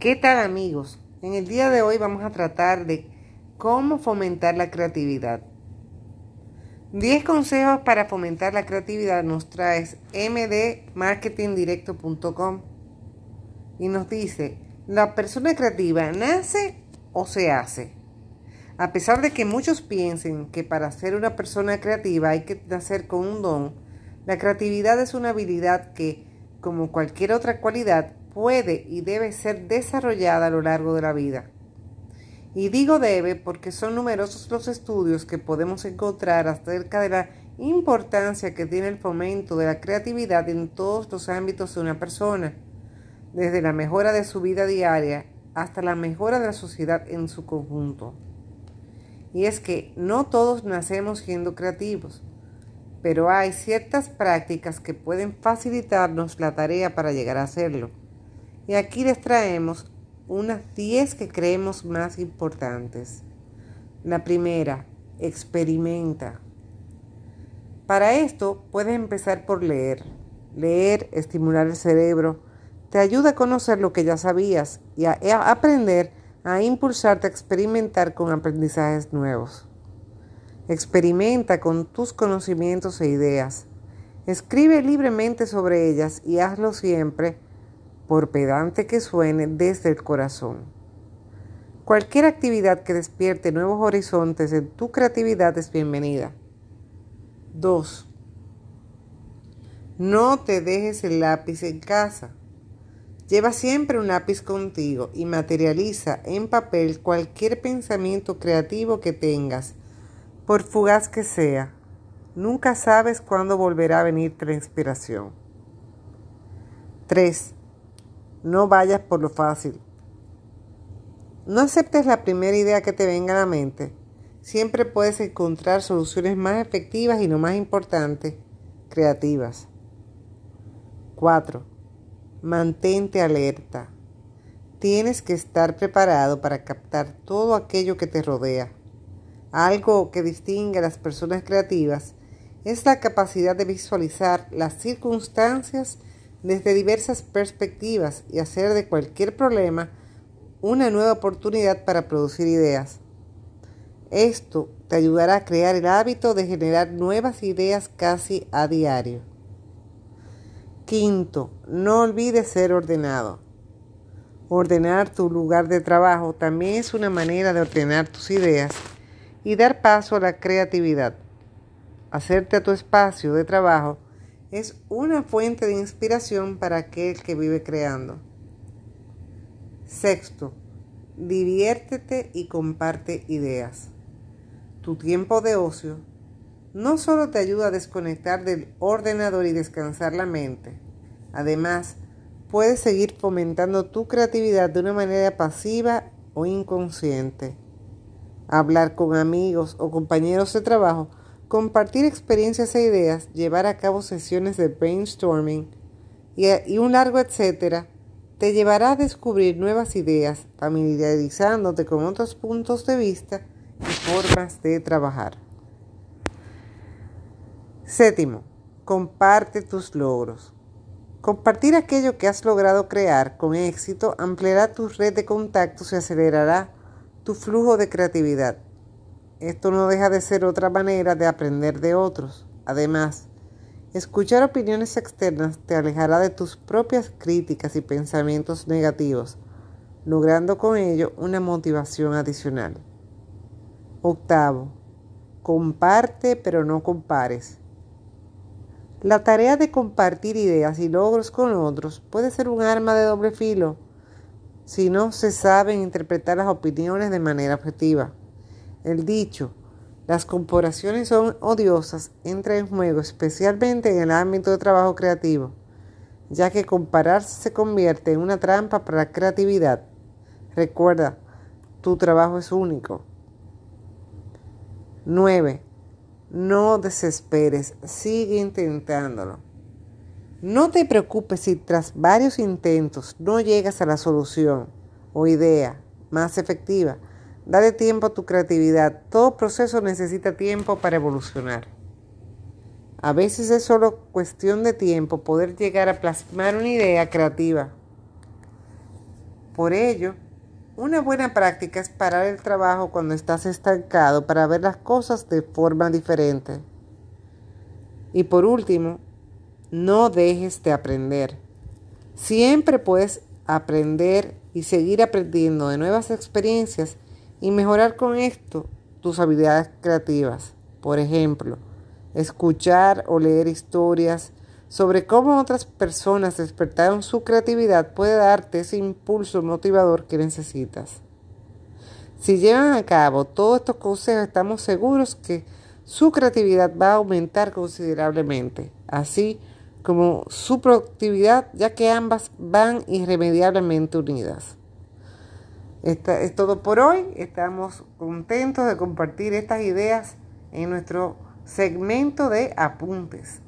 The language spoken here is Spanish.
¿Qué tal amigos? En el día de hoy vamos a tratar de cómo fomentar la creatividad. 10 consejos para fomentar la creatividad nos trae mdmarketingdirecto.com y nos dice, la persona creativa nace o se hace. A pesar de que muchos piensen que para ser una persona creativa hay que nacer con un don, la creatividad es una habilidad que, como cualquier otra cualidad, puede y debe ser desarrollada a lo largo de la vida. Y digo debe porque son numerosos los estudios que podemos encontrar acerca de la importancia que tiene el fomento de la creatividad en todos los ámbitos de una persona, desde la mejora de su vida diaria hasta la mejora de la sociedad en su conjunto. Y es que no todos nacemos siendo creativos, pero hay ciertas prácticas que pueden facilitarnos la tarea para llegar a hacerlo. Y aquí les traemos unas 10 que creemos más importantes. La primera, experimenta. Para esto puedes empezar por leer. Leer, estimular el cerebro, te ayuda a conocer lo que ya sabías y a, a aprender a impulsarte a experimentar con aprendizajes nuevos. Experimenta con tus conocimientos e ideas. Escribe libremente sobre ellas y hazlo siempre por pedante que suene, desde el corazón. Cualquier actividad que despierte nuevos horizontes en tu creatividad es bienvenida. 2. No te dejes el lápiz en casa. Lleva siempre un lápiz contigo y materializa en papel cualquier pensamiento creativo que tengas, por fugaz que sea. Nunca sabes cuándo volverá a venir la inspiración. 3. No vayas por lo fácil. No aceptes la primera idea que te venga a la mente. Siempre puedes encontrar soluciones más efectivas y, lo más importante, creativas. 4. Mantente alerta. Tienes que estar preparado para captar todo aquello que te rodea. Algo que distingue a las personas creativas es la capacidad de visualizar las circunstancias desde diversas perspectivas y hacer de cualquier problema una nueva oportunidad para producir ideas. Esto te ayudará a crear el hábito de generar nuevas ideas casi a diario. Quinto, no olvides ser ordenado. Ordenar tu lugar de trabajo también es una manera de ordenar tus ideas y dar paso a la creatividad. Hacerte a tu espacio de trabajo es una fuente de inspiración para aquel que vive creando. Sexto, diviértete y comparte ideas. Tu tiempo de ocio no solo te ayuda a desconectar del ordenador y descansar la mente, además puedes seguir fomentando tu creatividad de una manera pasiva o inconsciente. Hablar con amigos o compañeros de trabajo compartir experiencias e ideas, llevar a cabo sesiones de brainstorming y, un largo etcétera, te llevará a descubrir nuevas ideas, familiarizándote con otros puntos de vista y formas de trabajar. Séptimo, comparte tus logros. Compartir aquello que has logrado crear con éxito ampliará tu red de contactos y acelerará tu flujo de creatividad. Esto no deja de ser otra manera de aprender de otros. Además, escuchar opiniones externas te alejará de tus propias críticas y pensamientos negativos, logrando con ello una motivación adicional. Octavo, comparte pero no compares. La tarea de compartir ideas y logros con otros puede ser un arma de doble filo si no se saben interpretar las opiniones de manera objetiva. El dicho, las comparaciones son odiosas, entra en juego especialmente en el ámbito de trabajo creativo, ya que compararse se convierte en una trampa para la creatividad. Recuerda, tu trabajo es único. 9. No desesperes, sigue intentándolo. No te preocupes si tras varios intentos no llegas a la solución o idea más efectiva Dale tiempo a tu creatividad. Todo proceso necesita tiempo para evolucionar. A veces es solo cuestión de tiempo poder llegar a plasmar una idea creativa. Por ello, una buena práctica es parar el trabajo cuando estás estancado para ver las cosas de forma diferente. Y por último, no dejes de aprender. Siempre puedes aprender y seguir aprendiendo de nuevas experiencias y mejorar con esto tus habilidades creativas. Por ejemplo, escuchar o leer historias sobre cómo otras personas despertaron su creatividad puede darte ese impulso motivador que necesitas. Si llevan a cabo todos estos consejos, estamos seguros que su creatividad va a aumentar considerablemente, así como su productividad, ya que ambas van irremediablemente unidas. Esto es todo por hoy. Estamos contentos de compartir estas ideas en nuestro segmento de apuntes.